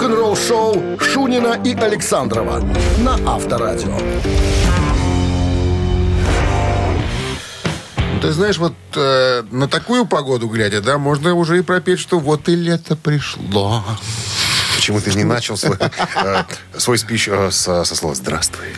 Рок-н-ролл-шоу Шунина и Александрова на Авторадио. Ты знаешь, вот э, на такую погоду глядя, да, можно уже и пропеть, что вот и лето пришло. Почему ты не начал свой, э, свой спич э, со, со слова «здравствуй»?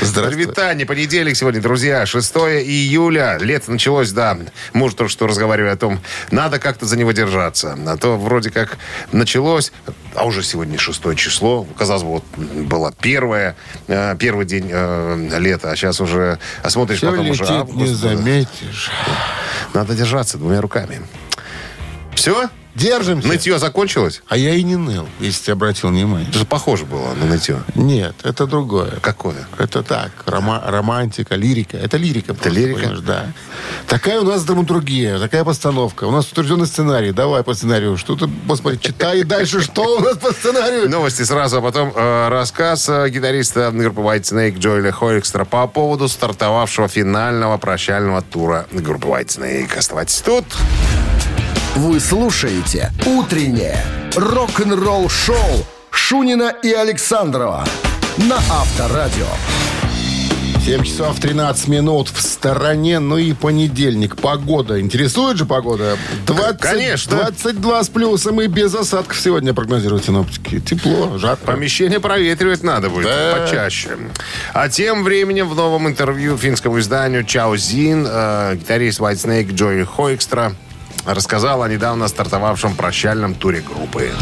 Здравствуй. Витание, понедельник сегодня, друзья, 6 июля. Лето началось, да. Муж только что разговаривали о том, надо как-то за него держаться. А то вроде как началось, а уже сегодня 6 число. Казалось бы, вот было первое, э, первый день э, лета, а сейчас уже, а смотришь Все потом летит, уже август. не заметишь. Надо держаться двумя руками. Все? Держимся. Нытье закончилось? А я и не ныл, если ты обратил внимание. Это же похоже было на нытье. Нет, это другое. Какое? Это так, рома- романтика, лирика. Это лирика. просто, лирика? Да. Такая у нас драматургия, такая постановка. У нас утвержденный сценарий. Давай по сценарию. Что ты, господи, читай дальше, что у нас по сценарию. Новости сразу, а потом э, рассказ э, гитариста группы White Snake Джоэля Хойкстра по поводу стартовавшего финального прощального тура группы White Snake. Оставайтесь тут. Вы слушаете «Утреннее рок-н-ролл-шоу» Шунина и Александрова на Авторадио. 7 часов 13 минут в стороне, ну и понедельник. Погода. Интересует же погода? 20, Конечно. 22 с плюсом и без осадков сегодня прогнозируют синоптики. Тепло, жарко. Помещение проветривать надо будет Да. почаще. А тем временем в новом интервью финскому изданию Чао Зин э, гитарист White Snake Джои Хойкстра рассказал о недавно стартовавшем прощальном туре группы.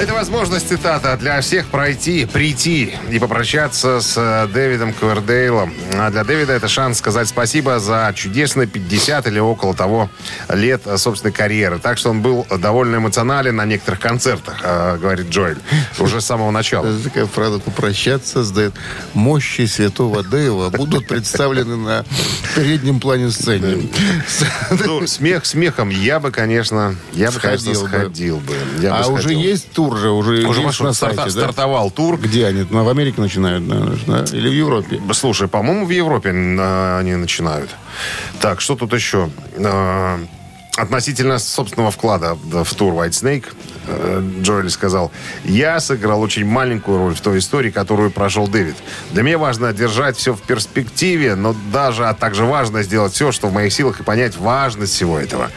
Это возможность, цитата, для всех пройти, прийти и попрощаться с э, Дэвидом Квердейлом. А для Дэвида это шанс сказать спасибо за чудесные 50 или около того лет э, собственной карьеры. Так что он был довольно эмоционален на некоторых концертах, э, говорит Джоэль, уже с самого начала. Это такая фраза «попрощаться» сдает. Мощи святого Дэйва будут представлены на переднем плане сцены. Ну, смех смехом. Я бы, конечно, я бы, конечно, Сходил бы. А уже есть тур же, уже, Уже есть на старта- сайте, да? стартовал тур. Где они? В Америке начинают, наверное, да? Или в Европе? Слушай, по-моему, в Европе э, они начинают. Так, что тут еще? Относительно собственного вклада в тур White Snake, э, Джоэли сказал, я сыграл очень маленькую роль в той истории, которую прошел Дэвид. Для меня важно держать все в перспективе, но даже, а также важно сделать все, что в моих силах, и понять важность всего этого.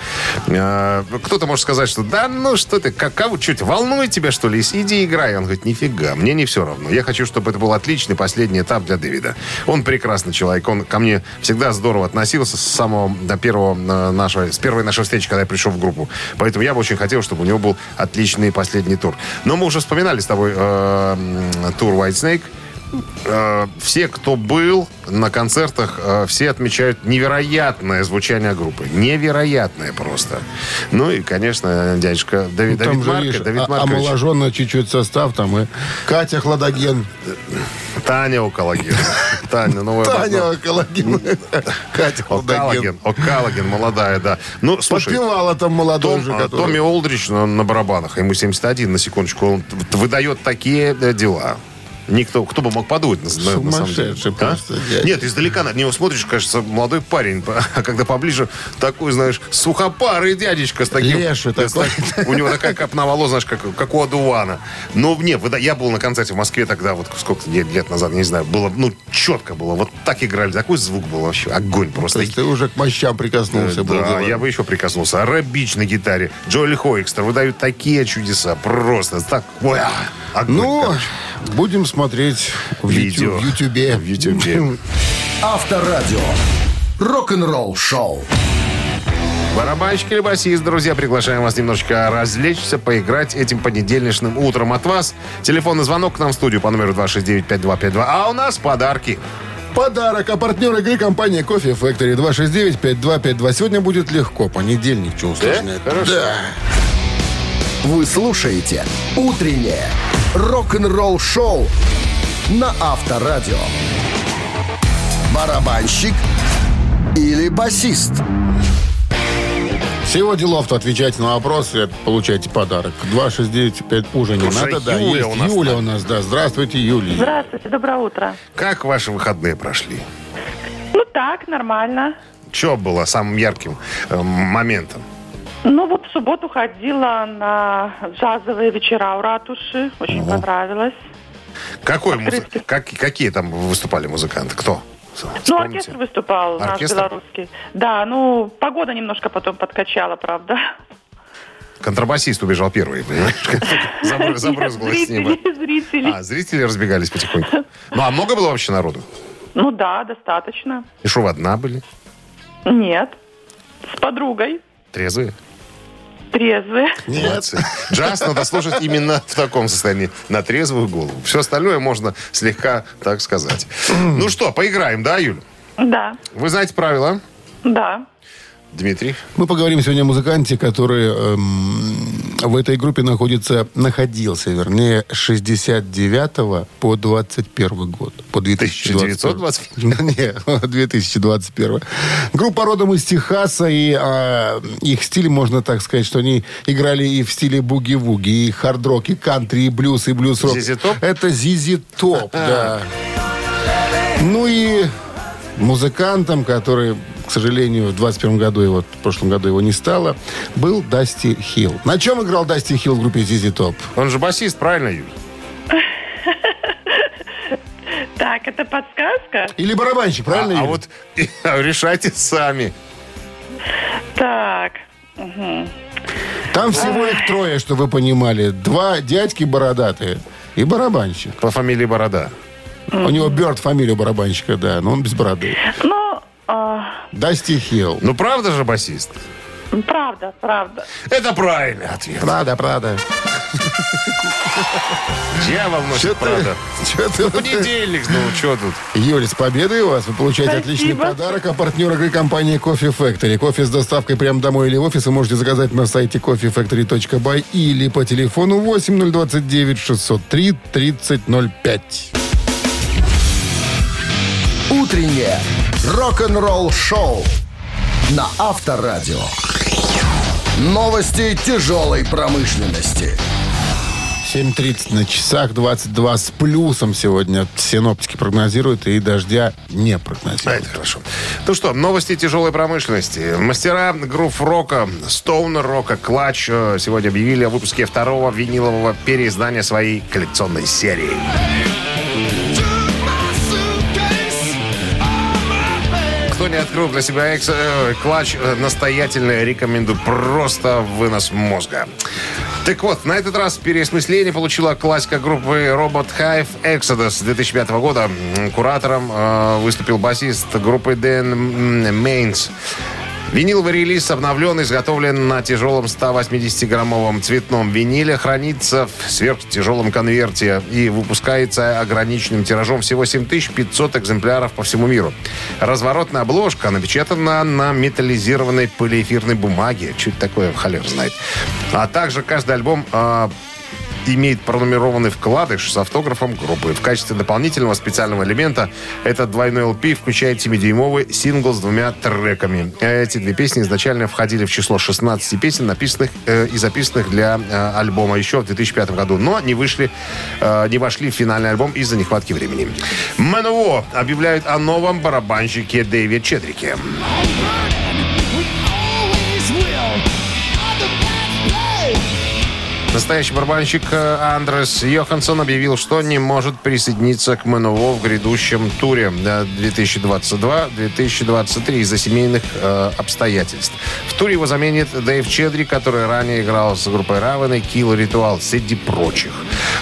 Э, Кто-то может сказать, что да, ну что ты, как, кого, что тебя, волнует тебя, что ли? Иди играй. Он говорит, нифига, мне не все равно. Я хочу, чтобы это был отличный последний этап для Дэвида. Он прекрасный человек, он ко мне всегда здорово относился с самого до первого э, нашего, с первой нашей встречи, когда я пришел в группу. Поэтому я бы очень хотел, чтобы у него был отличный последний тур. Но мы уже вспоминали с тобой э, тур White Snake. Э, все, кто был на концертах, э, все отмечают невероятное звучание группы. Невероятное просто. Ну и, конечно, дядюшка Давид, Там Давид же, Марко, видишь, Давид а- Маркович. омоложенно чуть-чуть состав там и Катя Хладоген. Таня Окологен. Таня, новая Таня Калагин. Катя Хладоген. Окалаген, молодая, да. Ну, слушай, Подпевала там молодой Том- же, а, который- Томми Олдрич на, на барабанах, ему 71, на секундочку, он выдает такие э, дела. Никто, кто бы мог подумать на, на- самом деле. А? дядя. Нет, издалека на него смотришь, кажется, молодой парень, а когда поближе, такой, знаешь, сухопарый дядечка с таким... Леший такой. так- у него такая копна волос, знаешь, как, как у одувана. Но нет, выда- я был на концерте в Москве тогда, вот сколько лет назад, не знаю, было, ну, четко было, вот так играли, такой звук был вообще, огонь То просто. есть ты уже к мощам прикоснулся. был Да, я бы еще прикоснулся. Рэп Бич на гитаре. Джоли Хойкстер выдают такие чудеса. Просто так. Ой, а, огонь, Ну, короче. будем смотреть в Видео. Ютубе. В Ютубе. Авторадио. Рок-н-ролл шоу. Барабанщик или басист, друзья, приглашаем вас немножечко развлечься, поиграть этим понедельничным утром от вас. Телефонный звонок к нам в студию по номеру 269-5252. А у нас подарки. Подарок, а партнер игры компания Кофе Factory 269-5252. Сегодня будет легко. Понедельник, что усложнять. Хорошо. Да. Вы слушаете «Утреннее рок-н-ролл-шоу» на Авторадио. Барабанщик или басист? Всего делов-то отвечайте на вопросы, получайте подарок. 269 уже не Уже надо, да. Юля Есть у нас Юля у нас, да. Здравствуйте, Юлия. Здравствуйте, доброе утро. Как ваши выходные прошли? Ну так, нормально. Что было самым ярким э, моментом? Ну вот в субботу ходила на джазовые вечера у ратуши. Очень Ого. понравилось. Какой музы- как, какие там выступали музыканты? Кто? Ну, Вспомните. оркестр выступал наш Оркестр? белорусский. Да, ну, погода немножко потом подкачала, правда. Контрабасист убежал первый, понимаешь? Забры- Забрызгалось с неба. Зрители. А, зрители разбегались потихоньку. Ну, а много было вообще народу? Ну да, достаточно. И что, вы одна были? Нет. С подругой. Трезвые? Трезвые. Нет. Джаз надо слушать именно в таком состоянии, на трезвую голову. Все остальное можно слегка так сказать. Ну что, поиграем, да, Юль? Да, Вы знаете правила, да. Дмитрий? Мы поговорим сегодня о музыканте, который эм, в этой группе находится, находился, вернее, с 69 по 21 год. По 2021. 1921? Нет, 2021. Группа родом из Техаса, и а, их стиль, можно так сказать, что они играли и в стиле буги-вуги, и хард-рок, и кантри, и блюз, и блюз-рок. ZZ Top? Это ZZ Top, да. Ну и музыкантом, который, к сожалению, в 21 году его, в прошлом году его не стало, был Дасти Хилл. На чем играл Дасти Хилл в группе ZZ Top? Он же басист, правильно, Юль? Так, это подсказка? Или барабанщик, правильно? А, а вот решайте сами. Так. Там всего их трое, что вы понимали. Два дядьки бородатые и барабанщик. По фамилии Борода. У него Бёрд фамилия барабанщика, да, но он без бороды. Ну, а, Дасти Хилл. Ну, правда же басист? правда, правда. Это правильный ответ. Правда, правда. Дьявол носит правда. Чё ты- Понедельник, ну, что тут? Юль, с победой у вас. Вы получаете отличный подарок. А партнер игры компания Coffee Factory. Кофе с доставкой прямо домой или в офис вы можете заказать на сайте coffeefactory.by или по телефону 8029 603 3005. Утреннее рок-н-ролл-шоу на Авторадио. Новости тяжелой промышленности. 7.30 на часах, 22 с плюсом сегодня. Синоптики прогнозируют, и дождя не А, прогнозируют. это хорошо. Ну что, новости тяжелой промышленности. Мастера грув рока, стоунер рока, клатч сегодня объявили о выпуске второго винилового переиздания своей коллекционной серии. Не открыл для себя экс, клатч, э, настоятельно рекомендую. Просто вынос мозга. Так вот, на этот раз переосмысление получила классика группы Robot Hive Exodus 2005 года. Куратором э, выступил басист группы Дэн Мейнс. Виниловый релиз обновлен, изготовлен на тяжелом 180-граммовом цветном виниле, хранится в сверхтяжелом конверте и выпускается ограниченным тиражом всего 7500 экземпляров по всему миру. Разворотная обложка напечатана на металлизированной полиэфирной бумаге. Чуть такое холер знает. А также каждый альбом а, имеет пронумерованный вкладыш с автографом группы. В качестве дополнительного специального элемента этот двойной LP включает 7-дюймовый сингл с двумя треками. Эти две песни изначально входили в число 16 песен, написанных э, и записанных для э, альбома еще в 2005 году, но не вышли, э, не вошли в финальный альбом из-за нехватки времени. МНО объявляют о новом барабанщике Дэйве Чедрике. Настоящий барабанщик э, Андрес Йоханссон объявил, что не может присоединиться к МНО в грядущем туре э, 2022-2023 из-за семейных э, обстоятельств. В туре его заменит Дэйв Чедри, который ранее играл с группой Равен и Kill Ритуал среди прочих.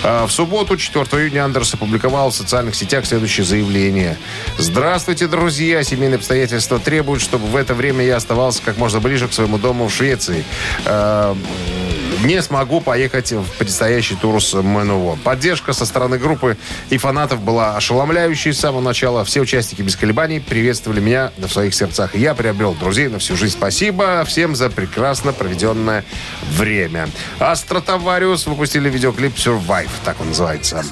Э, в субботу, 4 июня, Андерс опубликовал в социальных сетях следующее заявление. «Здравствуйте, друзья! Семейные обстоятельства требуют, чтобы в это время я оставался как можно ближе к своему дому в Швеции. Не смогу поехать в предстоящий тур с МНО. Поддержка со стороны группы и фанатов была ошеломляющей с самого начала. Все участники без колебаний приветствовали меня в своих сердцах. Я приобрел друзей на всю жизнь. Спасибо всем за прекрасно проведенное время. А Стратовариус выпустили видеоклип Survive, так он называется.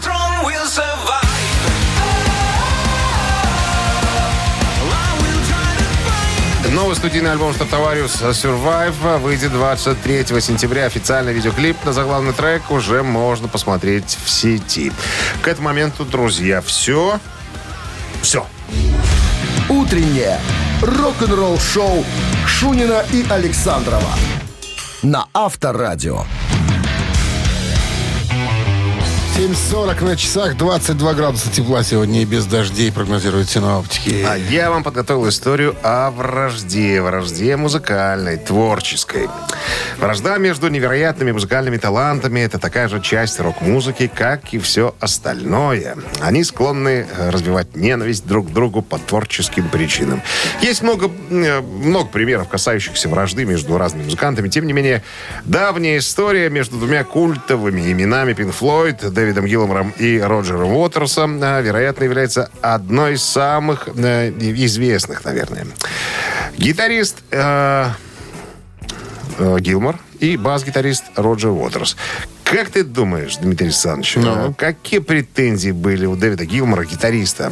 Новый студийный альбом Стратовариус Survive выйдет 23 сентября. Официальный видеоклип на заглавный трек уже можно посмотреть в сети. К этому моменту, друзья, все. Все. Утреннее рок-н-ролл-шоу Шунина и Александрова на Авторадио. 7.40 на часах, 22 градуса тепла сегодня и без дождей прогнозируют синоптики. А я вам подготовил историю о вражде. Вражде музыкальной, творческой. Вражда между невероятными музыкальными талантами – это такая же часть рок-музыки, как и все остальное. Они склонны э, развивать ненависть друг к другу по творческим причинам. Есть много, э, много примеров, касающихся вражды между разными музыкантами. Тем не менее, давняя история между двумя культовыми именами Pink Floyd, Дэвидом Гиллмором и Роджером Уотерсом, э, вероятно, является одной из самых э, известных, наверное. Гитарист э, э, Гилмор и бас-гитарист Роджер Уотерс. Как ты думаешь, Дмитрий Александрович, Ну? э, какие претензии были у Дэвида Гилмора, гитариста,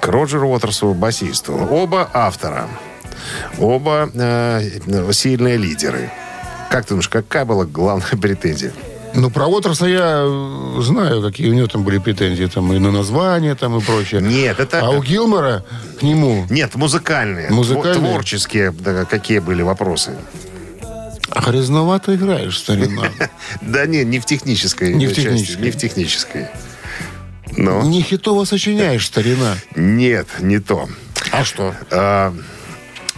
к Роджеру Уотерсу, басисту? Оба автора. Оба э, сильные лидеры. Как ты думаешь, какая была главная претензия? Ну, про Уотерса я э, знаю, какие у него там были претензии. Там и на название, там и прочее. Нет, это... А у Гилмора к нему Нет, музыкальные. Музыкальные? Тво- Творческие, да, какие были вопросы? грязновато играешь, старина. Да не, не в технической Не в технической. Не в технической. Не хитово сочиняешь, старина. нет, не то. А что?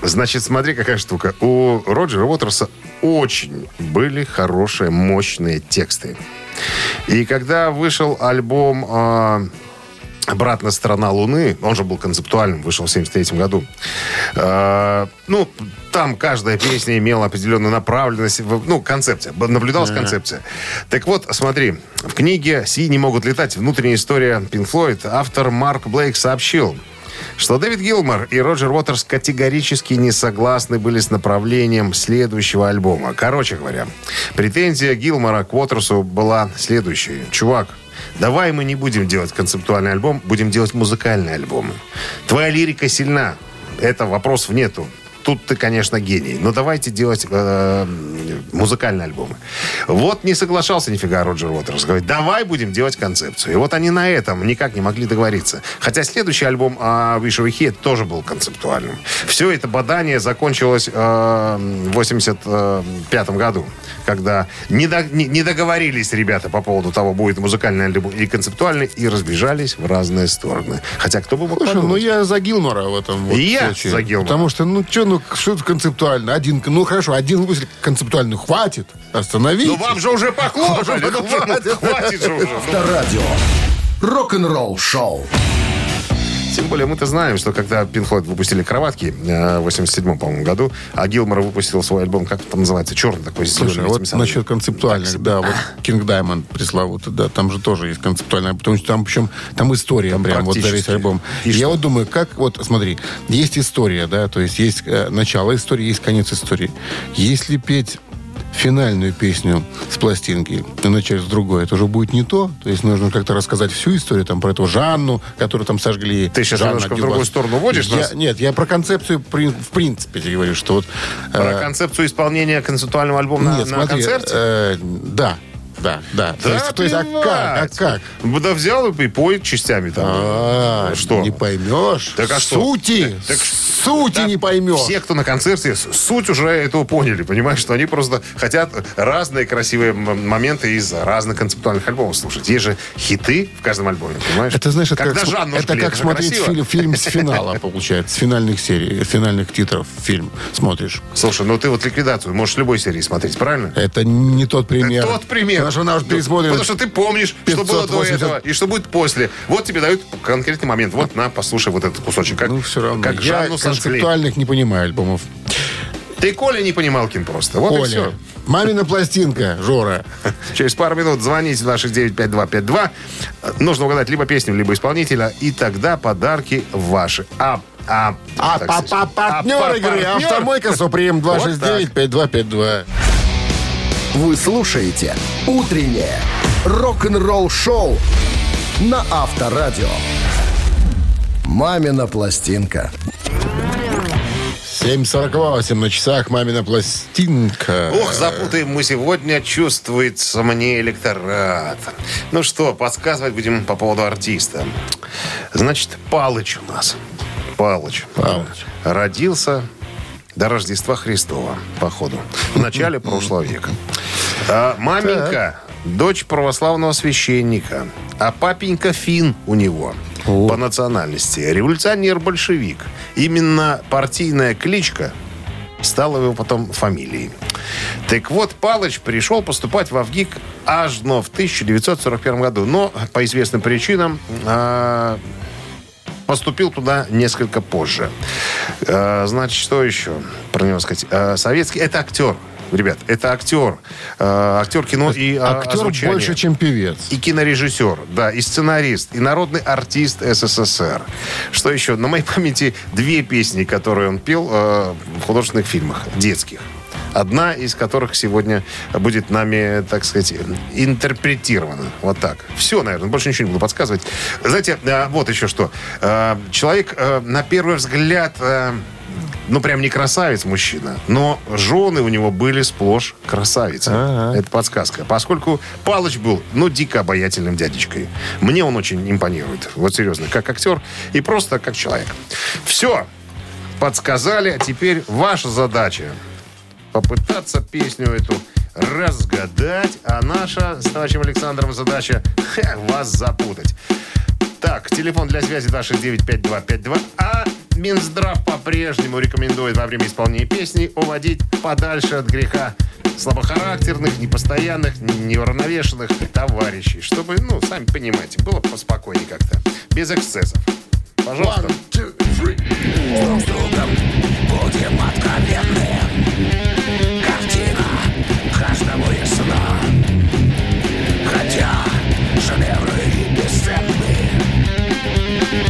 Значит, смотри, какая штука. У Роджера Уотерса очень были хорошие, мощные тексты. И когда вышел альбом а, «Обратная сторона Луны», он же был концептуальным, вышел в 73 году. А, ну, там каждая песня имела определенную направленность, ну, концепция, наблюдалась концепция. Так вот, смотри, в книге «Си не могут летать. Внутренняя история Пинк Флойд» автор Марк Блейк сообщил, что Дэвид Гилмор и Роджер Уотерс категорически не согласны были с направлением следующего альбома. Короче говоря, претензия Гилмора к Уотерсу была следующей. Чувак, давай мы не будем делать концептуальный альбом, будем делать музыкальные альбомы. Твоя лирика сильна, это вопросов нету. Тут ты, конечно, гений. Но давайте делать э, музыкальные альбомы. Вот не соглашался нифига Роджер Уотерс. Говорит, давай будем делать концепцию. И вот они на этом никак не могли договориться. Хотя следующий альбом э, «Wish We Hit» тоже был концептуальным. Все это бадание закончилось э, в 85 году, когда не, до- не- не договорились ребята по поводу того, будет музыкальный альбом или концептуальный, и разбежались в разные стороны. Хотя кто бы мог Слушай, ну подумать? я за Гилмора в этом вот я случае. за Гилмора. Потому что, ну что, ну что это концептуально? Один, ну хорошо, один выпуск концептуальный хватит. Остановитесь. Ну вам же уже похлопали. Ну, Хватит. хватит же уже. Авторадио. Рок-н-ролл шоу. Тем более мы-то знаем, что когда Pink Floyd выпустили «Кроватки» э, в 87 по-моему, году, а Гилмор выпустил свой альбом, как там называется, черный такой, Слушай, зелеными вот насчет концептуальных, да, вот King Diamond пресловутый, да, там же тоже есть концептуальная, потому что там, причем, там история Там прям, вот за весь альбом. И Я что? вот думаю, как, вот, смотри, есть история, да, то есть есть э, начало истории, есть конец истории. Если петь финальную песню с пластинки и начать с другой, это уже будет не то. То есть нужно как-то рассказать всю историю там про эту Жанну, которую там сожгли. Ты щас Жанна немножко в Дюбас. другую сторону водишь Я- нас? Нет, я про концепцию в принципе говорю, что вот... Про э, концепцию исполнения концептуального альбома на, нет, на смотри, концерте? э, да, да, да. то есть, то есть, а как, а как? Да взял и поет частями там. А, что? Не поймешь. Так а что? Сути, Так- так сути Да не поймешь. Все, кто на концерте, суть уже этого поняли, понимаешь, что они просто хотят разные красивые моменты из разных концептуальных альбомов слушать. Есть же хиты в каждом альбоме, понимаешь? Это, знаешь, это Когда как, Жанну это жгли, как смотреть фильм, фильм с финала, получается, с финальных серий, с финальных титров фильм смотришь. Слушай, ну ты вот ликвидацию можешь любой серии смотреть, правильно? Это не тот пример. Тот пример. Потому что она уже пересмотрена. Потому что ты помнишь, что было до 580. этого и что будет после. Вот тебе дают конкретный момент. Вот на, послушай вот этот кусочек. Как, Ну, все равно. Как Я концептуальных не понимаю альбомов. Ты Коля не понимал, Кин, просто. Вот и все. Мамина пластинка, Жора. Через пару минут звоните 269-5252. Нужно угадать либо песню, либо исполнителя, и тогда подарки ваши. А, а, А сказать. па- партнер А, игры. «Автомойка Суприм» Вот так. 269-5252. Вы слушаете «Утреннее рок-н-ролл-шоу» на Авторадио. «Мамина пластинка». 7.48 на часах «Мамина пластинка». Ох, запутаем мы сегодня, чувствуется мне электорат. Ну что, подсказывать будем по поводу артиста. Значит, Палыч у нас. Палыч. Палыч. Родился до Рождества Христова, походу, в начале прошлого века. А маменька, дочь православного священника, а папенька фин у него по национальности. Революционер-большевик. Именно партийная кличка стала его потом фамилией. Так вот, Палыч пришел поступать в Авгик аж но в 1941 году. Но по известным причинам а, поступил туда несколько позже. А, значит, что еще про него сказать? А, советский... Это актер. Ребят, это актер. Э, актер кино и э, Актер озвучания. больше, чем певец. И кинорежиссер, да, и сценарист, и народный артист СССР. Что еще? На моей памяти две песни, которые он пел э, в художественных фильмах, детских. Одна из которых сегодня будет нами, так сказать, интерпретирована. Вот так. Все, наверное, больше ничего не буду подсказывать. Знаете, э, вот еще что. Э, человек, э, на первый взгляд, ну, прям не красавец мужчина, но жены у него были сплошь красавицы. Это подсказка. Поскольку Палыч был, ну, дико обаятельным дядечкой. Мне он очень импонирует. Вот серьезно, как актер и просто как человек. Все. Подсказали, а теперь ваша задача попытаться песню эту разгадать, а наша с товарищем Александром задача ха, вас запутать. Так, телефон для связи 269-5252. А Минздрав по-прежнему рекомендует во время исполнения песни уводить подальше от греха слабохарактерных, непостоянных, неуравновешенных товарищей. Чтобы, ну, сами понимаете, было поспокойнее как-то. Без эксцессов. Пожалуйста. Друг с другом будем откровенны каждому ясна Хотя шедевры и бесценны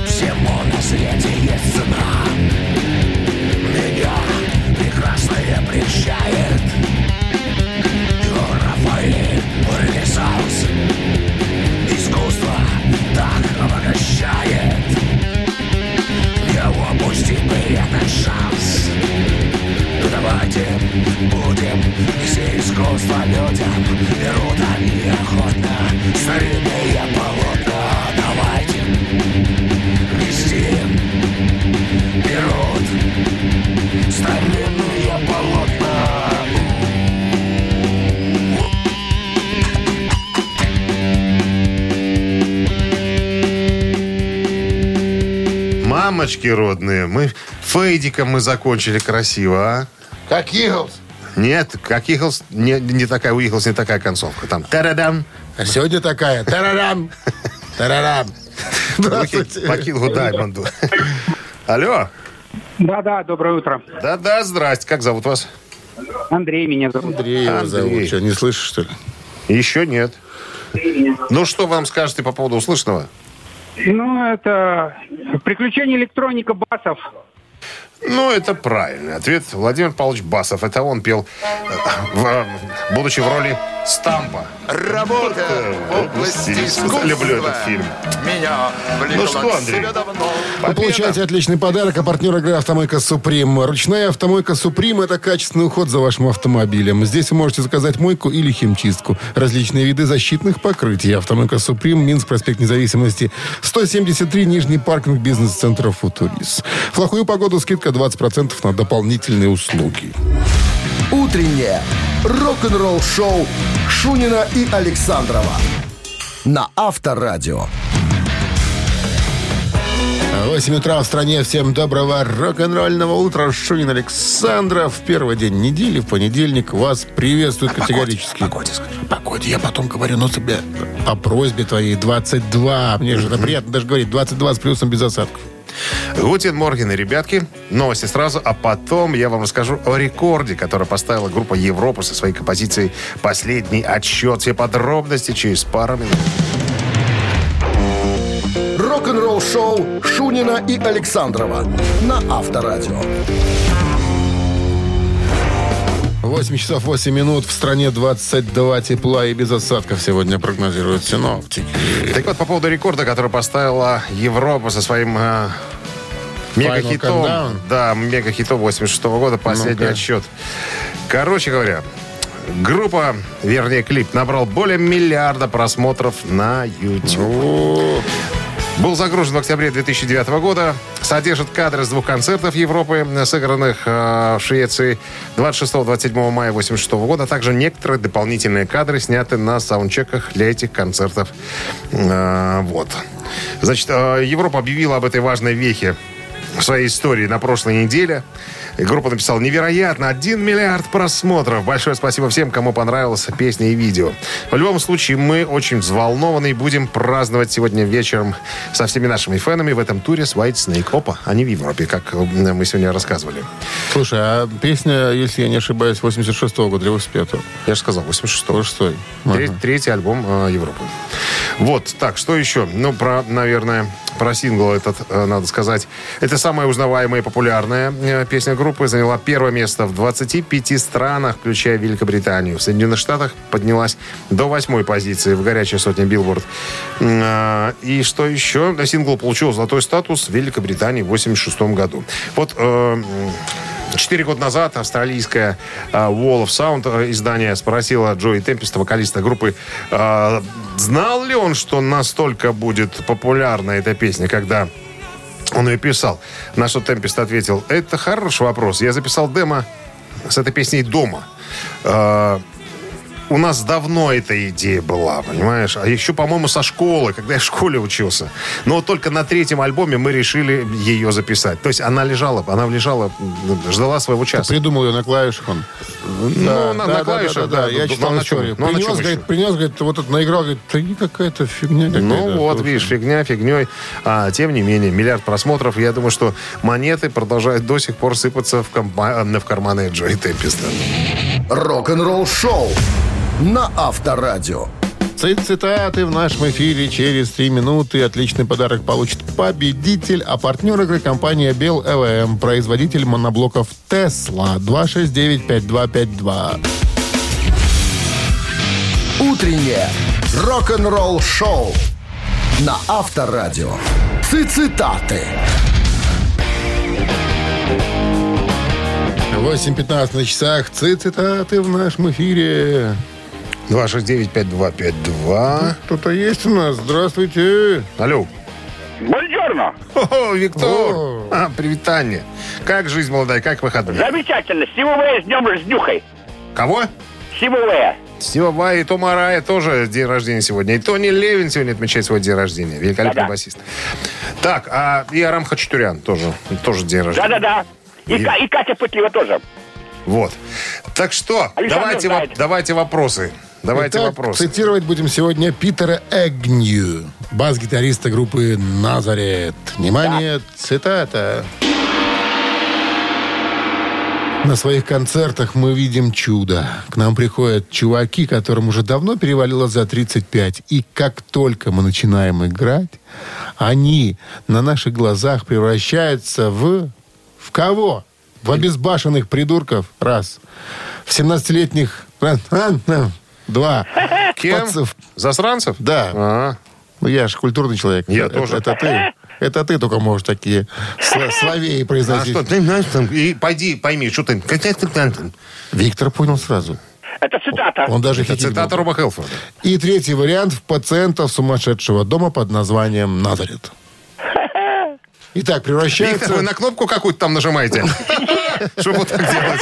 Всему на есть цена. Меня прекрасное прельщает давайте будем все искусства людям Берут они охотно старинные полотна Давайте вести Берут старинные полотна Мамочки родные, мы фейдиком мы закончили красиво, а? Как Иглс. Нет, как Иглс, не, не такая, у Иглс не такая концовка. Там тарадам. А сегодня такая. Тарарам. Тарарам. Руки по Кингу Даймонду. Алло. Да-да, доброе утро. Да-да, здрасте. Как зовут вас? Андрей меня зовут. Андрей Андрей. зовут. Что, не слышишь, что ли? Еще нет. Ну, что вам скажете по поводу услышанного? Ну, это приключения электроника басов. Ну, это правильный ответ. Владимир Павлович Басов. Это он пел, э, в- будучи в роли Стампа. Работа в области искусства Люблю этот фильм. Меня Ну что, Андрей? Вы получаете отличный подарок, а партнер игры «Автомойка Суприм». Ручная «Автомойка Суприм» — это качественный уход за вашим автомобилем. Здесь вы можете заказать мойку или химчистку. Различные виды защитных покрытий. «Автомойка Суприм», Минск, проспект Независимости, 173, Нижний паркинг бизнес-центра «Футурис». В плохую погоду скидка 20% на дополнительные услуги. Утреннее рок-н-ролл-шоу Шунина и Александрова на Авторадио. 8 утра в стране. Всем доброго рок-н-ролльного утра. Шунин Александров. Первый день недели, в понедельник. Вас приветствует категорически. Погоде, скажи. Погоде, я потом говорю, но тебе по просьбе твоей 22. Мне же это приятно даже говорить. 22 с плюсом без осадков. Гутин Морген и ребятки. Новости сразу, а потом я вам расскажу о рекорде, который поставила группа Европа со своей композицией «Последний отсчет». Все подробности через пару минут. Рок-н-ролл-шоу Шунина и Александрова на Авторадио. 8 часов 8 минут. В стране 22 тепла и без осадков сегодня прогнозируют синоптики. Так вот, по поводу рекорда, который поставила Европа со своим э, мегахитом. Да, мегахитом 86 года, последний Ну-ка. отсчет. Короче говоря, группа, вернее, клип набрал более миллиарда просмотров на YouTube. Был загружен в октябре 2009 года. Содержит кадры с двух концертов Европы, сыгранных э, в Швеции 26-27 мая 1986 года. а также некоторые дополнительные кадры сняты на саундчеках для этих концертов. Э, вот. Значит, э, Европа объявила об этой важной вехе в своей истории на прошлой неделе. И группа написала невероятно 1 миллиард просмотров. Большое спасибо всем, кому понравилась песня и видео. В любом случае, мы очень взволнованы и будем праздновать сегодня вечером со всеми нашими фенами в этом туре с White Snake. Опа, они в Европе, как э, мы сегодня рассказывали. Слушай, а песня, если я не ошибаюсь, 86-го года или 85-го? Я же сказал, 86 Шестой. Треть- Третий альбом э, Европы. Вот, так, что еще? Ну, про, наверное, про сингл этот э, надо сказать. Это самая узнаваемая и популярная э, песня группы. Заняла первое место в 25 странах, включая Великобританию. В Соединенных Штатах поднялась до восьмой позиции в горячей сотне Билборд. А, И что еще? Сингл получил золотой статус в Великобритании в 86 году. Вот э, Четыре года назад австралийская э, Wall of Sound э, издание спросила Джои Темпеста, вокалиста группы, э, знал ли он, что настолько будет популярна эта песня, когда он ее писал. На что Темпест ответил, это хороший вопрос. Я записал демо с этой песней дома. У нас давно эта идея была, понимаешь? А еще, по-моему, со школы, когда я в школе учился. Но вот только на третьем альбоме мы решили ее записать. То есть она лежала, она лежала, ждала своего часа. Придумал ее на клавишах он. Ну, на- на клавишах, да. Я Ну, читал на чем? историю. Ну, на принес, чем говорит, еще? принес, говорит, вот это наиграл, говорит, да не какая-то фигня какая-то. Ну вот, видишь, фигня фигней. А тем не менее, миллиард просмотров. Я думаю, что монеты продолжают до сих пор сыпаться в, комpa- э, в карманы Джои Темпеста. Рок-н-ролл шоу на Авторадио. Цит- Цитаты в нашем эфире через три минуты. Отличный подарок получит победитель. А партнер игры компания Бел ЭВМ. Производитель моноблоков Тесла. 269-5252. Утреннее рок-н-ролл шоу на Авторадио. Цитаты. 8.15 на часах. Цит- Цитаты в нашем эфире. 269-5252. Кто-то есть у нас? Здравствуйте. Алло. Бонжорно. О, Виктор. О. А, привет, Таня. Как жизнь молодая, как выходные? Замечательно. Стивовая с днем с днюхой. Кого? Стивовая. Стива Вай и Тома Рая тоже день рождения сегодня. И Тони Левин сегодня отмечает свой день рождения. Великолепный Да-да. басист. Так, а и Арам Хачатурян тоже, тоже день рождения. Да-да-да. И, И- Ка- и Катя Пытлева тоже. Вот. Так что, Александр давайте, во- знает. давайте вопросы. Давайте Итак, вопросы. цитировать будем сегодня Питера Эгнью, бас-гитариста группы «Назарет». Внимание, цитата. На своих концертах мы видим чудо. К нам приходят чуваки, которым уже давно перевалило за 35. И как только мы начинаем играть, они на наших глазах превращаются в... В кого? В обезбашенных придурков. Раз. В 17-летних... Два. Кем? Пац- Засранцев? Да. А, Ну, я же культурный человек. Я это, тоже. Это ты. Это ты только можешь такие а произносить. что, ты знаешь, там, и пойди, пойми, что ты... Виктор понял сразу. Это цитата. Он даже Это цитата Роба Хелфорда. И третий вариант в пациентов сумасшедшего дома под названием Назарет. Итак, Виктор, вы превращается... на кнопку какую-то там нажимаете? Чтобы вот так делать.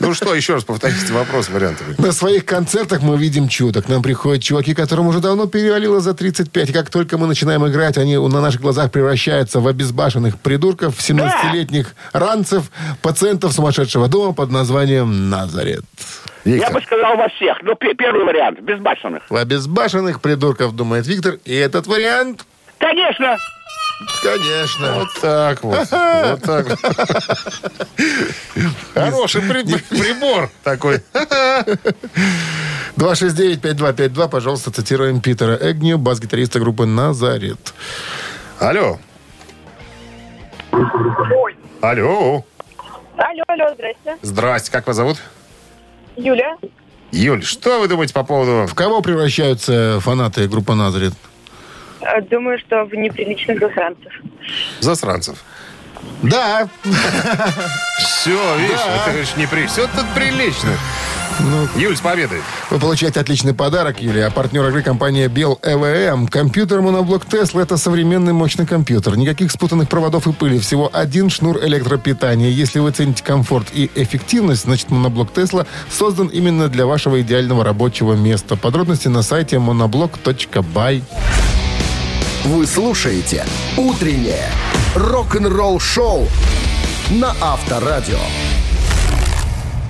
Ну что, еще раз повторите вопрос, варианты. На своих концертах мы видим чудо. К нам приходят чуваки, которым уже давно перевалило за 35. И как только мы начинаем играть, они на наших глазах превращаются в обезбашенных придурков, 17-летних ранцев, пациентов сумасшедшего дома под названием Назарет. Я Виктор, бы сказал во всех. Но пе- первый вариант. Безбашенных. В обезбашенных придурков, думает Виктор. И этот вариант, Конечно. Конечно. вот так вот. Вот так вот. Хороший при- прибор такой. 269-5252, пожалуйста, цитируем Питера Эгню, бас-гитариста группы «Назарет». Алло. Алло. Алло, алло, здрасте. Здрасте, как вас зовут? Юля. Юль, что вы думаете по поводу... В кого превращаются фанаты группы «Назарет»? Э, Думаю, что в неприличных засранцев. Засранцев. Да, Все, видишь, это же не при... Все тут прилично. Юль, с победой. Вы получаете отличный подарок, Юлия. А партнер игры компания Бел ЭВМ. Компьютер моноблок Тесла – это современный мощный компьютер. Никаких спутанных проводов и пыли. Всего один шнур электропитания. Если вы цените комфорт и эффективность, значит моноблок Тесла создан именно для вашего идеального рабочего места. Подробности на сайте monoblock.by. Вы слушаете «Утреннее рок-н-ролл-шоу» на Авторадио.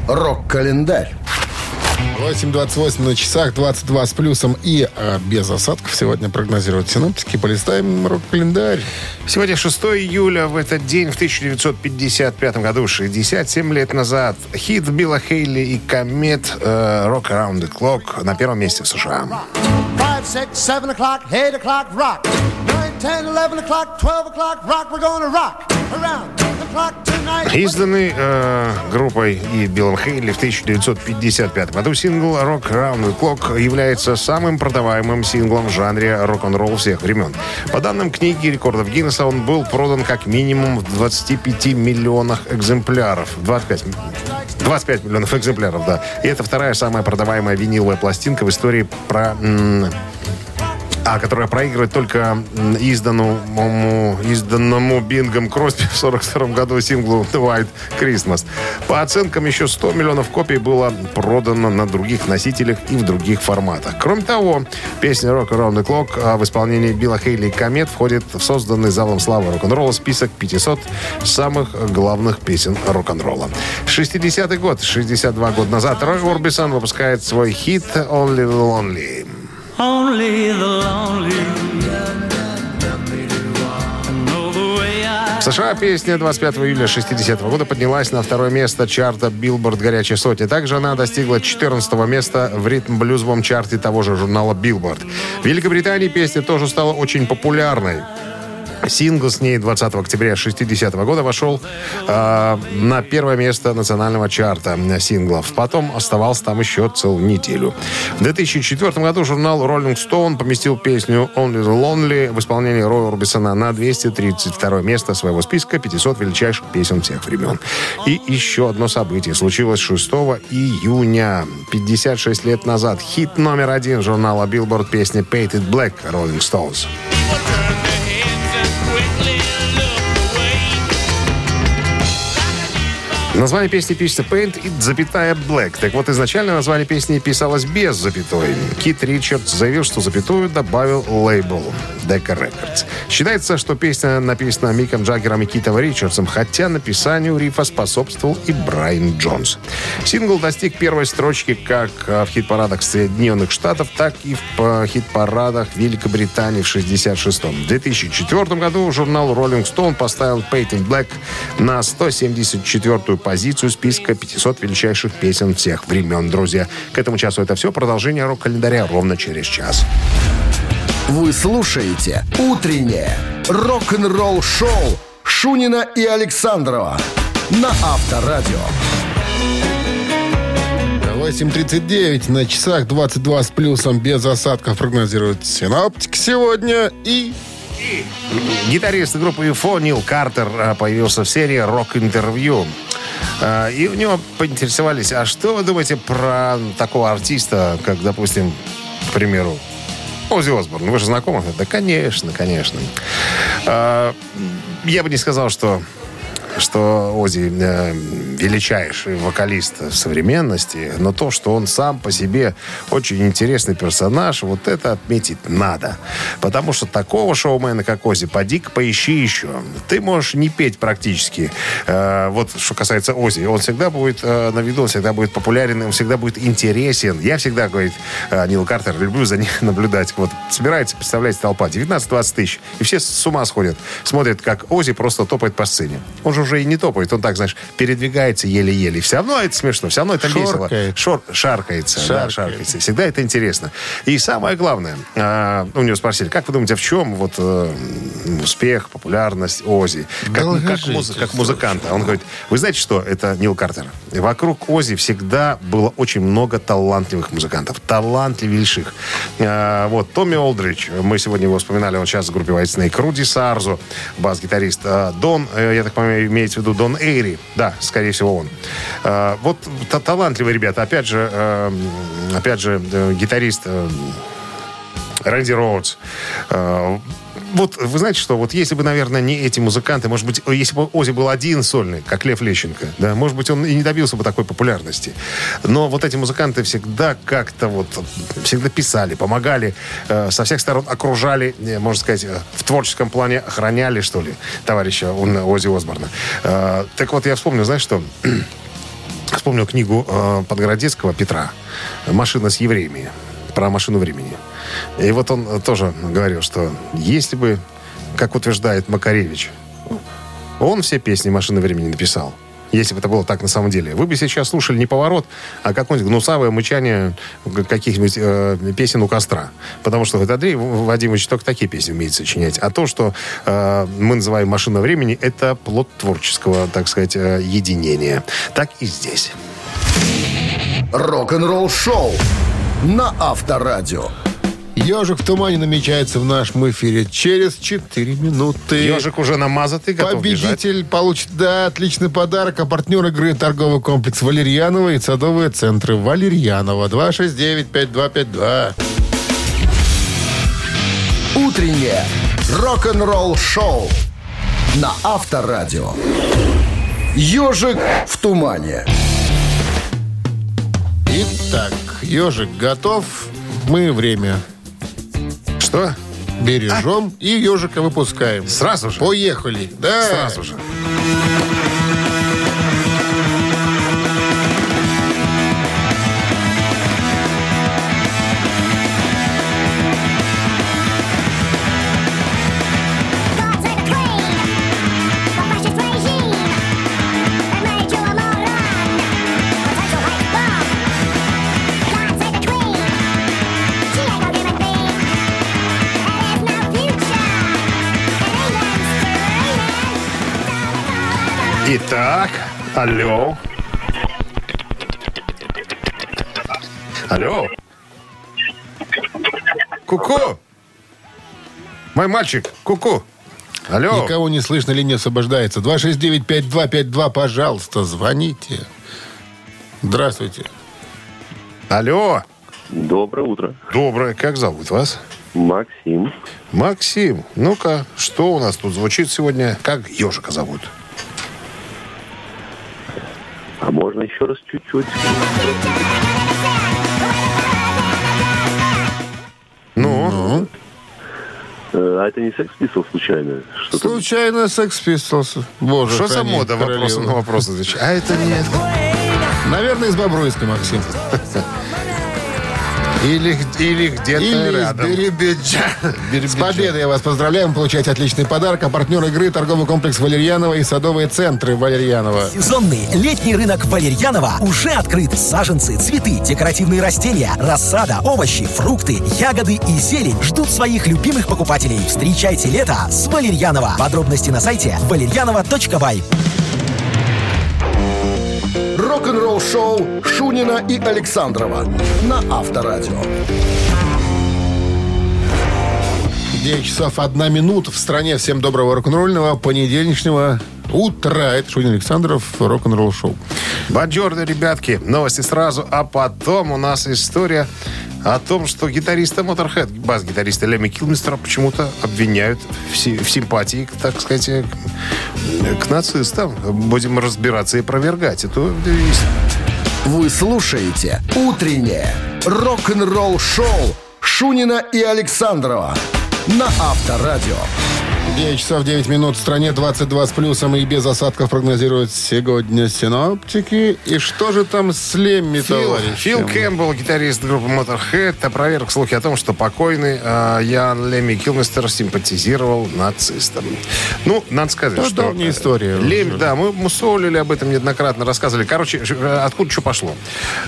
Рок-календарь. 8.28 на часах, 22 с плюсом и а, без осадков сегодня прогнозируют синоптики. Полистаем рок-календарь. Сегодня 6 июля. В этот день, в 1955 году, 67 лет назад, хит Билла Хейли и Комет э, «Rock Around the Clock» на первом месте в США. 5, 6, 7 o'clock, 8 o'clock, rock. 9, 10, 11 o'clock, 12 o'clock, rock. We're gonna rock around the clock tonight. Изданы э, группой и Биллом Хейли в 1955 году сингл «Rock Around the Clock» является самым продаваемым синглом в жанре рок-н-ролл всех времен. По данным книги рекордов Гиннесса, он был продан как минимум в 25 миллионах экземпляров. 25, 25 миллионов экземпляров, да. И это вторая самая продаваемая виниловая пластинка в истории про... м, а, которая проигрывает только изданному, изданному Бингом Кросби в 42 году синглу The White Christmas. По оценкам, еще 100 миллионов копий было продано на других носителях и в других форматах. Кроме того, песня Rock Around the Clock а, в исполнении Билла Хейли и Комет входит в созданный залом славы рок-н-ролла список 500 самых главных песен рок-н-ролла. 60-й год, 62 года назад, Рой Орбисон выпускает свой хит Only Lonely. В США песня 25 июля 60 года поднялась на второе место чарта Billboard «Горячая сотня». Также она достигла 14 места в ритм-блюзовом чарте того же журнала Billboard. В Великобритании песня тоже стала очень популярной. Сингл с ней 20 октября 60 года вошел э, на первое место национального чарта синглов. Потом оставался там еще целую неделю. В 2004 году журнал Rolling Stone поместил песню Only the Lonely в исполнении Роя Орбисона на 232 место своего списка 500 величайших песен всех времен. И еще одно событие случилось 6 июня. 56 лет назад. Хит номер один журнала Billboard песня Painted Black Rolling Stones. Название песни пишется Paint и запятая Black. Так вот, изначально название песни писалось без запятой. Кит Ричардс заявил, что запятую добавил лейбл Decca Records. Считается, что песня написана Миком Джаггером и Китом Ричардсом, хотя написанию рифа способствовал и Брайан Джонс. Сингл достиг первой строчки как в хит-парадах Соединенных Штатов, так и в хит-парадах Великобритании в 66-м. В 2004 году журнал Rolling Stone поставил Painted Black на 174-ю позицию списка 500 величайших песен всех времен, друзья. К этому часу это все. Продолжение рок-календаря ровно через час. Вы слушаете «Утреннее рок-н-ролл-шоу» Шунина и Александрова на Авторадио. 8.39 на часах, 22 с плюсом, без осадков прогнозируют синоптик сегодня. И Гитарист группы UFO Нил Картер а, появился в серии «Рок-интервью». А, И у него поинтересовались, а что вы думаете про такого артиста, как, допустим, к примеру, Оззи Осборн? Вы же знакомы? Да, конечно, конечно. А, Я бы не сказал, что что Ози э, величайший вокалист современности, но то, что он сам по себе очень интересный персонаж, вот это отметить надо. Потому что такого шоумена, как Ози, поди-ка поищи еще. Ты можешь не петь практически. Э, вот что касается Ози, он всегда будет э, на виду, он всегда будет популярен, он всегда будет интересен. Я всегда, говорит Нил Картер, люблю за ним наблюдать. Вот собирается, представляете, толпа, 19-20 тысяч, и все с ума сходят. Смотрят, как Ози просто топает по сцене. Он же уже и не топает, он так, знаешь, передвигается еле-еле. Все равно это смешно, все равно это весело. Шоркает. Шор, шаркается, да, Шаркает. шаркается. Всегда это интересно. И самое главное, а, у него спросили, как вы думаете, а в чем вот э, успех, популярность Ози? Как, как, муз- как музыканта? Он говорит, вы знаете что, это Нил Картер. Вокруг Ози всегда было очень много талантливых музыкантов. Талантливейших. А, вот, Томми Олдрич, мы сегодня его вспоминали, он сейчас в группе White Snake. Руди Сарзо, бас-гитарист. А, Дон, э, я так понимаю, имеется в виду Дон Эйри. Да, скорее всего, он. Э, вот та- талантливые ребята. Опять же, э, опять же, э, гитарист э, Рэнди Роудс. Вот вы знаете, что вот если бы, наверное, не эти музыканты, может быть, если бы Ози был один сольный, как Лев Лещенко, да, может быть, он и не добился бы такой популярности. Но вот эти музыканты всегда как-то вот, всегда писали, помогали, э, со всех сторон окружали, э, можно сказать, э, в творческом плане охраняли, что ли, товарища он, Ози Осборна. Так вот, я вспомнил, знаешь что? Вспомнил книгу Подгородецкого Петра «Машина с евреями» про машину времени. И вот он тоже говорил, что если бы, как утверждает Макаревич, он все песни «Машины времени» написал, если бы это было так на самом деле, вы бы сейчас слушали не поворот, а какое-нибудь гнусавое мычание каких-нибудь э, песен у костра. Потому что говорит, Андрей Вадимович только такие песни умеет сочинять. А то, что э, мы называем «Машина времени», это плод творческого, так сказать, э, единения. Так и здесь. Рок-н-ролл шоу на Авторадио. Ежик в тумане намечается в нашем эфире через 4 минуты. Ежик уже намазатый, готов бежать. Победитель получит, да, отличный подарок. А партнер игры торговый комплекс Валерьянова и садовые центры Валерьянова. 269-5252. Утреннее рок-н-ролл шоу на Авторадио. Ежик в тумане. Итак, ежик готов. Мы время Что? бережем и ежика выпускаем. Сразу же? Поехали. Да. Сразу же. Итак, алло. Алло. Ку-ку. Мой мальчик, ку-ку. Алло. Никого не слышно, линия освобождается. 269-5252, пожалуйста, звоните. Здравствуйте. Алло. Доброе утро. Доброе. Как зовут вас? Максим. Максим. Ну-ка, что у нас тут звучит сегодня? Как ежика зовут? А можно еще раз чуть-чуть? Ну? Э, А это не секс Pistols случайно? Что-то... Случайно Секс Pistols. Боже, Что за мода вопросом на вопрос отвечать? А это нет. Наверное, из Бобруйска, Максим. Или, или где-то Или рядом. Биробиджана. С победой я вас поздравляем. Получаете отличный подарок. А партнер игры торговый комплекс Валерьянова и садовые центры Валерьянова. Сезонный летний рынок Валерьянова уже открыт. Саженцы, цветы, декоративные растения, рассада, овощи, фрукты, ягоды и зелень ждут своих любимых покупателей. Встречайте лето с Валерьянова. Подробности на сайте валерьянова.бай. Рок-н-ролл шоу Шунина и Александрова на Авторадио. 9 часов 1 минута в стране. Всем доброго рок-н-ролльного понедельничного утра. Это Шунин Александров, рок-н-ролл шоу. Бонжорно, ребятки. Новости сразу, а потом у нас история о том, что гитариста Motorhead, бас-гитариста Леми Килмистера почему-то обвиняют в, си- в симпатии, к, так сказать, э, к, к нацистам. Будем разбираться и опровергать эту. Вы слушаете «Утреннее рок-н-ролл-шоу» Шунина и Александрова на Авторадио. 9 часов 9 минут в стране 22 с плюсом и без осадков прогнозируют сегодня синоптики. И что же там с Лемми, Фил, товарищи? Фил Кэмпбелл, гитарист группы Motorhead, опроверг слухи о том, что покойный э, Ян Лемми Килмистер симпатизировал нацистам. Ну, надо сказать, Это что... давняя история Лемми, да, мы мусолили об этом неоднократно, рассказывали. Короче, э, откуда что пошло?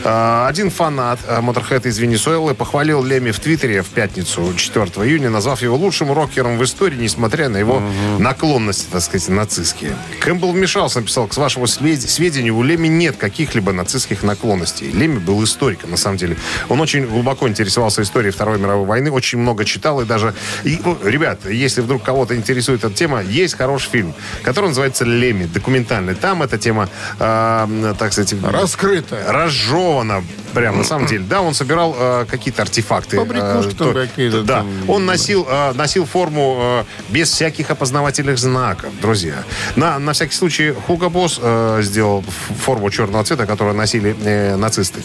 Э, один фанат э, Motorhead из Венесуэлы похвалил Лемми в Твиттере в пятницу, 4 июня, назвав его лучшим рокером в истории, несмотря на на его наклонности, так сказать, нацистские. Кэмпбелл вмешался, написал, к вашему свед- сведению, у Леми нет каких-либо нацистских наклонностей. Леми был историком, на самом деле. Он очень глубоко интересовался историей Второй мировой войны, очень много читал и даже... И, ну, ребят, если вдруг кого-то интересует эта тема, есть хороший фильм, который называется «Леми», документальный. Там эта тема, э, так сказать... Раскрытая. Разжевана прям, на самом деле. Да, он собирал э, какие-то артефакты. Побрякушки э, там то- какие-то Да, там. он носил, э, носил форму э, без всяких опознавательных знаков, друзья. На, на всякий случай Хуго Босс э, сделал форму черного цвета, которую носили э, нацисты.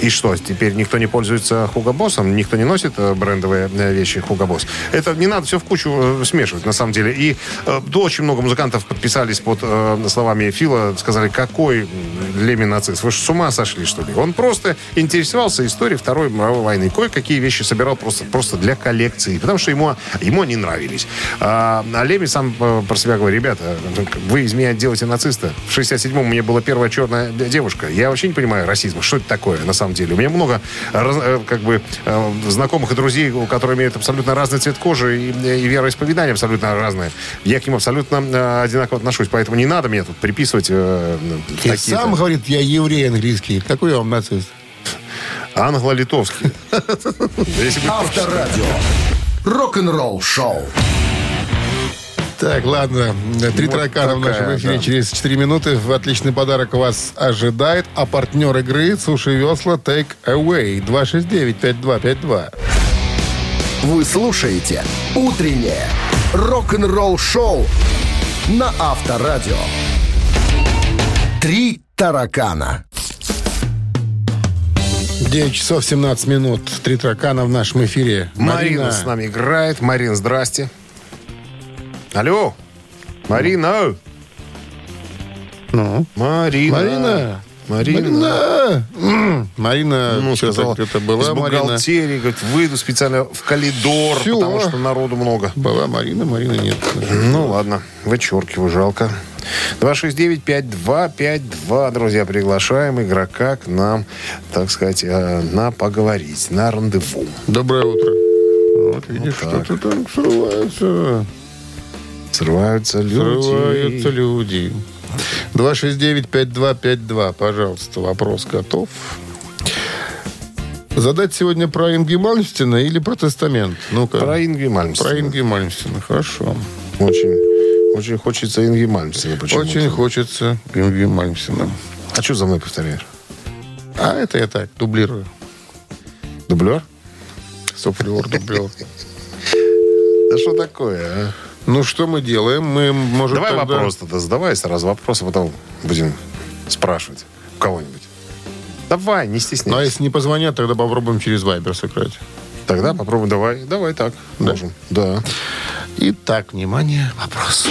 И что, теперь никто не пользуется Хуго Боссом? Никто не носит э, брендовые э, вещи Хуго Босс? Это не надо все в кучу э, смешивать, на самом деле. И э, очень много музыкантов подписались под э, словами Фила, сказали, какой Леми нацист? Вы же с ума сошли, что ли? Он просто интересовался историей Второй мировой войны. Кое-какие вещи собирал просто, просто для коллекции, потому что ему, ему они нравились. А, а Леми сам э, про себя говорит, ребята, вы из меня делаете нациста. В 67-м у меня была первая черная девушка. Я вообще не понимаю расизма. Что это такое на самом деле? У меня много э, как бы э, знакомых и друзей, у которых имеют абсолютно разный цвет кожи и, и вероисповедание абсолютно разное. Я к ним абсолютно одинаково отношусь, поэтому не надо мне тут приписывать э, И такие-то. сам говорит, я еврей английский. Какой я вам нацист? Англо-литовский. Авторадио. Рок-н-ролл шоу. Так, ладно. Три Вот таракана в нашем эфире да. через 4 минуты. Отличный подарок вас ожидает. А партнер игры «Суши Весла Take Away» 269-5252. Вы слушаете «Утреннее рок-н-ролл-шоу» на Авторадио. Три таракана. 9 часов 17 минут. Три таракана в нашем эфире. Марина с нами играет. Марин, здрасте. Алло. Марина. Ну? Марина. Марина. Марина. Марина. Марина, Ну, сказала, из была Марина. бухгалтерии, говорит, выйду специально в коридор, Всё. потому что народу много. Была Марина, Марина нет. Ну, ладно, вычеркиваю, жалко. 269-5252, друзья, приглашаем игрока к нам, так сказать, э, на поговорить, на рандеву. Доброе утро. Вот видишь, так. что-то там срывается. Срываются люди. Срываются люди. 269-5252. Пожалуйста, вопрос готов. Задать сегодня про Инги Мальмстина или про тестамент? Ну-ка. Про Инги Мальмстина. Про Инги Мальмстина. Хорошо. Очень, очень хочется Инги Мальмстина почему-то. Очень хочется Инги Мальмстина. А что за мной повторяешь? А это я так, дублирую. Дублер? Суфлер, дублер. Да что такое, а? Ну, что мы делаем? Мы можем Давай тогда- вопрос тогда задавай сразу вопрос, а потом будем спрашивать у кого-нибудь. Давай, не стесняйся. Ну, а если не позвонят, тогда попробуем через Вайбер сыграть. Тогда попробуем, давай, давай так. Можем. Да. Итак, внимание, вопрос.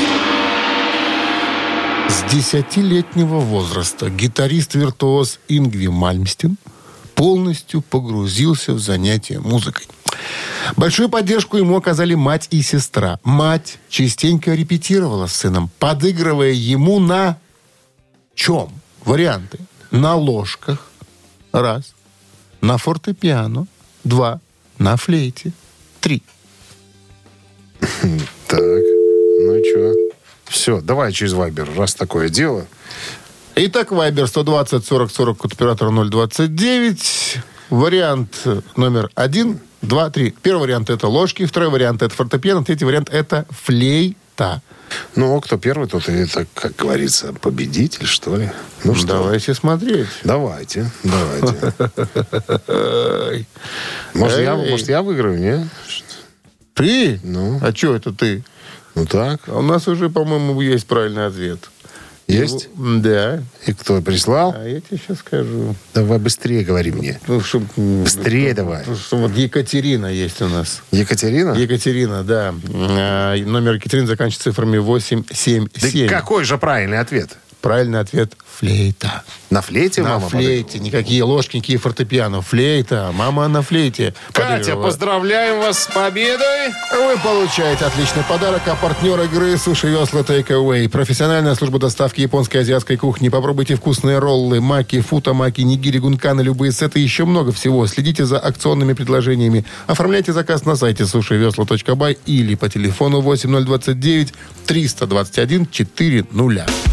С десятилетнего возраста гитарист-виртуоз Ингви Мальмстин полностью погрузился в занятия музыкой. Большую поддержку ему оказали мать и сестра. Мать частенько репетировала с сыном, подыгрывая ему на чем? Варианты. На ложках. Раз. На фортепиано. Два. На флейте. Три. Так, ну что? Все, давай через Вайбер, раз такое дело. Итак, Вайбер 120 40 40 код оператора 029. Вариант э, номер один, два, три. Первый вариант это ложки, второй вариант это фортепиано, третий вариант это флейта. Ну, кто первый, тот и, это, как говорится, победитель, что ли. Ну что? Давайте смотреть. Давайте, давайте. Ай. Может, я, может, я выиграю, не? Ты? Ну. А что это ты? Ну так. А У нас уже, по-моему, есть правильный ответ. Есть? Его- Да. И кто прислал? А я тебе сейчас скажу. Давай быстрее говори мне. Ну, чтоб, Быстрее давай. ну, что вот Екатерина есть у нас. Екатерина? Екатерина, да. А, Номер Екатерины заканчивается цифрами Да 877. какой же правильный ответ? Правильный ответ – флейта. На флейте на мама флейте. Никакие ложки, никакие фортепиано. Флейта. Мама на флейте. Катя, подыгрывала. поздравляем вас с победой. Вы получаете отличный подарок, а партнер игры «Суши Весла Take Away». Профессиональная служба доставки японской и азиатской кухни. Попробуйте вкусные роллы, маки, футамаки, нигири, гунканы, любые сеты еще много всего. Следите за акционными предложениями. Оформляйте заказ на сайте сушивесла.бай или по телефону 8029 321 400.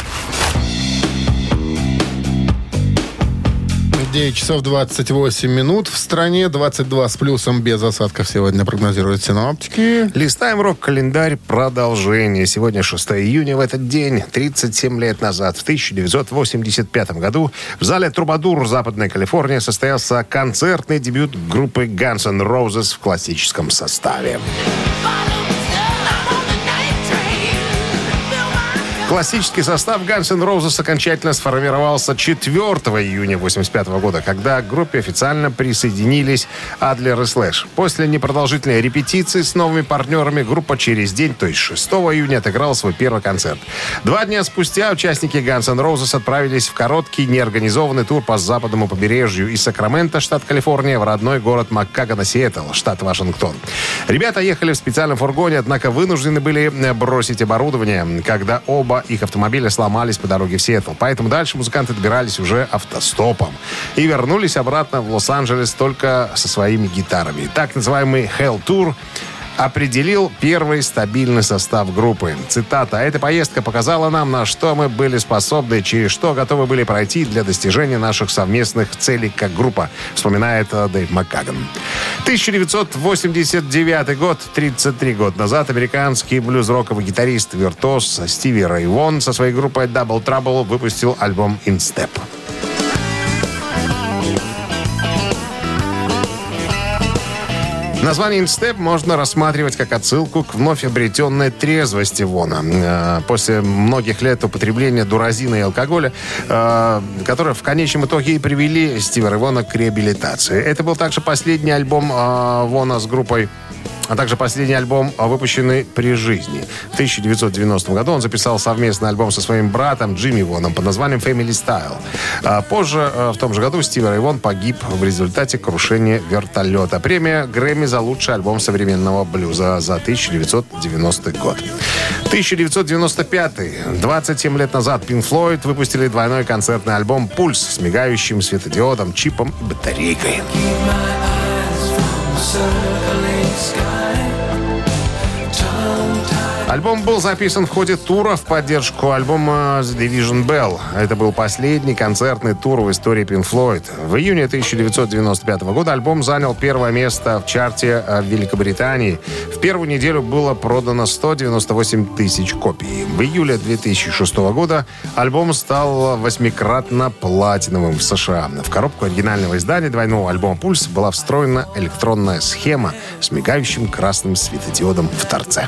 9 часов 28 минут. В стране 22 с плюсом без осадков сегодня прогнозируют синоптики. Листаем рок-календарь продолжение. Сегодня 6 июня. В этот день, 37 лет назад, в 1985 году, в зале Трубадур Западной Калифорнии состоялся концертный дебют группы Guns N' Roses в классическом составе. Классический состав Guns N' Roses окончательно сформировался 4 июня 1985 года, когда к группе официально присоединились Адлер и Слэш. После непродолжительной репетиции с новыми партнерами группа через день, то есть 6 июня, отыграла свой первый концерт. Два дня спустя участники Guns N' Roses отправились в короткий неорганизованный тур по западному побережью из Сакрамента, штат Калифорния, в родной город Маккагана, Сиэтл, штат Вашингтон. Ребята ехали в специальном фургоне, однако вынуждены были бросить оборудование, когда оба их автомобиля сломались по дороге в Сиэтл. Поэтому дальше музыканты добирались уже автостопом. И вернулись обратно в Лос-Анджелес только со своими гитарами. Так называемый Hell Tour определил первый стабильный состав группы. Цитата. «Эта поездка показала нам, на что мы были способны, через что готовы были пройти для достижения наших совместных целей как группа», вспоминает э, Дэйв Маккаган. 1989 год, 33 года назад, американский блюз-роковый гитарист-виртуоз Стиви Рэй Вон со своей группой Double Trouble выпустил альбом «In Step». Название «Инстеп» можно рассматривать как отсылку к вновь обретенной трезвости Вона. Э, После многих лет употребления дуразина и алкоголя, э, которые в конечном итоге и привели Стива Вона к реабилитации. Это был также последний альбом э, Вона с группой а также последний альбом, выпущенный при жизни. В 1990 году он записал совместный альбом со своим братом Джимми Воном под названием Family Style. А позже, в том же году, Стив Рэй Вон погиб в результате крушения вертолета. Премия Грэмми за лучший альбом современного блюза за 1990 год. 1995. 27 лет назад Pink Floyd выпустили двойной концертный альбом «Пульс» с мигающим светодиодом, чипом и батарейкой. Альбом был записан в ходе тура в поддержку альбома The Division Bell. Это был последний концертный тур в истории Pink Floyd. В июне 1995 года альбом занял первое место в чарте в Великобритании. В первую неделю было продано 198 тысяч копий. В июле 2006 года альбом стал восьмикратно платиновым в США. В коробку оригинального издания двойного альбома «Пульс» была встроена электронная схема с мигающим красным светодиодом в торце.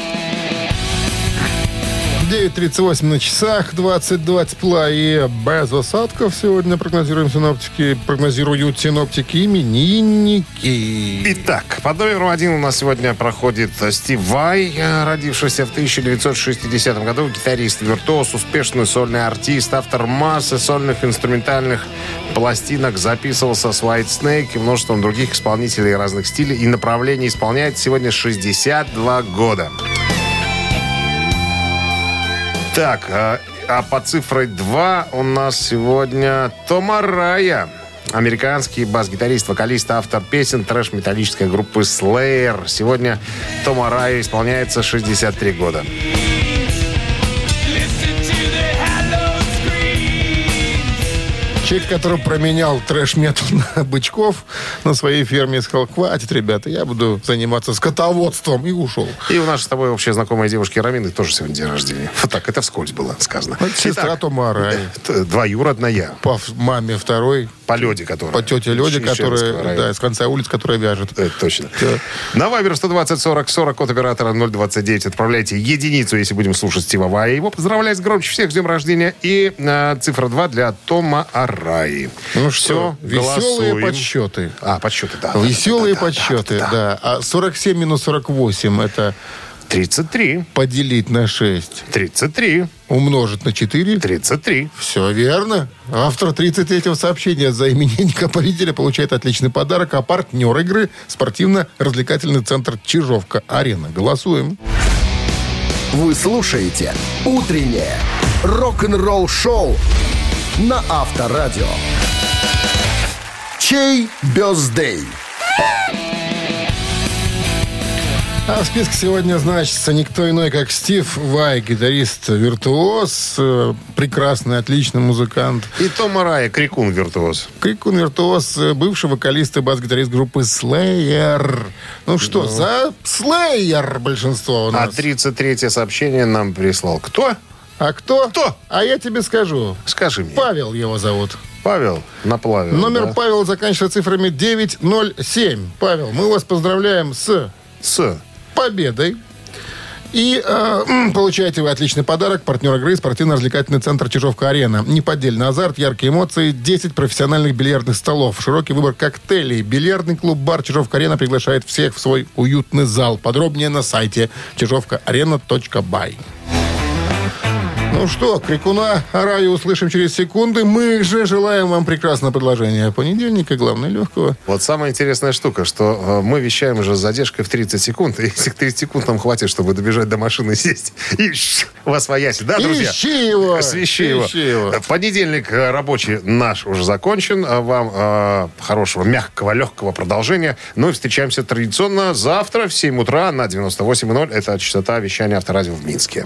9.38 на часах, 22 тепла и без осадков. Сегодня прогнозируем синоптики, прогнозируют синоптики именинники. Итак, под номером один у нас сегодня проходит Стив Вай, э, родившийся в 1960 году, гитарист, виртуоз, успешный сольный артист, автор массы сольных инструментальных пластинок, записывался с White Snake и множеством других исполнителей разных стилей и направлений. Исполняет сегодня 62 года. Так, а, а по цифре 2 у нас сегодня Тома Рая. Американский бас-гитарист, вокалист, автор песен трэш-металлической группы Slayer. Сегодня Тома Рая исполняется 63 года. Человек, который променял трэш-метал на бычков на своей ферме, сказал, хватит, ребята, я буду заниматься скотоводством, и ушел. И у нашей с тобой общей знакомой девушки Рамины тоже сегодня день рождения. Вот так, это вскользь было сказано. Это сестра Тома Рая. Т- Двоюродная. По маме второй. По лёде, которая. По тете Ищеровского которая, да, с конца улиц, которая вяжет. Это точно. На Вайбер 120 40 40 код оператора 029 отправляйте единицу, если будем слушать Стива Вая. Его поздравлять громче всех с днем рождения. И э, цифра 2 для Тома Араи. Ну Все, что, веселые голосуем. подсчеты. А, подсчеты, да. Веселые Да, да, подсчеты, да, да, да. А 47 минус 48 это 33. поделить на 6, 33. умножить на 4. 33. Все верно. Автор 33-го сообщения за именинника победителя получает отличный подарок, а партнер игры – спортивно-развлекательный центр «Чижовка-Арена». Голосуем. Вы слушаете «Утреннее рок-н-ролл-шоу» на Авторадио. Чей бездей? А в списке сегодня значится никто иной, как Стив Вай, гитарист-виртуоз, э, прекрасный, отличный музыкант. И Том Арай, крикун виртуоз. Крикун виртуоз, э, бывший вокалист и бас-гитарист группы Slayer. Ну что, за Slayer большинство у А нас. 33 сообщение нам прислал. Кто? А кто? Кто? А я тебе скажу. Скажи мне. Павел его зовут. Павел Наплавил. Номер да? Павел заканчивается цифрами 907. Павел, мы вас поздравляем с С. победой. И э, получаете вы отличный подарок. Партнер игры спортивно-развлекательный центр Чижовка-Арена. Неподдельный азарт, яркие эмоции, 10 профессиональных бильярдных столов, широкий выбор коктейлей. Бильярдный клуб-бар Чижовка-Арена приглашает всех в свой уютный зал. Подробнее на сайте чижовкаарена.бай. Ну что, крикуна Араю услышим через секунды. Мы же желаем вам прекрасного предложения понедельника, главное, легкого. Вот самая интересная штука, что э, мы вещаем уже с задержкой в 30 секунд. И если 30 секунд нам хватит, чтобы добежать до машины, сесть и вас вояси. Да, друзья? Ищи его! Свищи его. Его. Понедельник э, рабочий наш уже закончен. Вам э, хорошего, мягкого, легкого продолжения. Ну и встречаемся традиционно завтра в 7 утра на 98.0. Это частота вещания авторадио в Минске.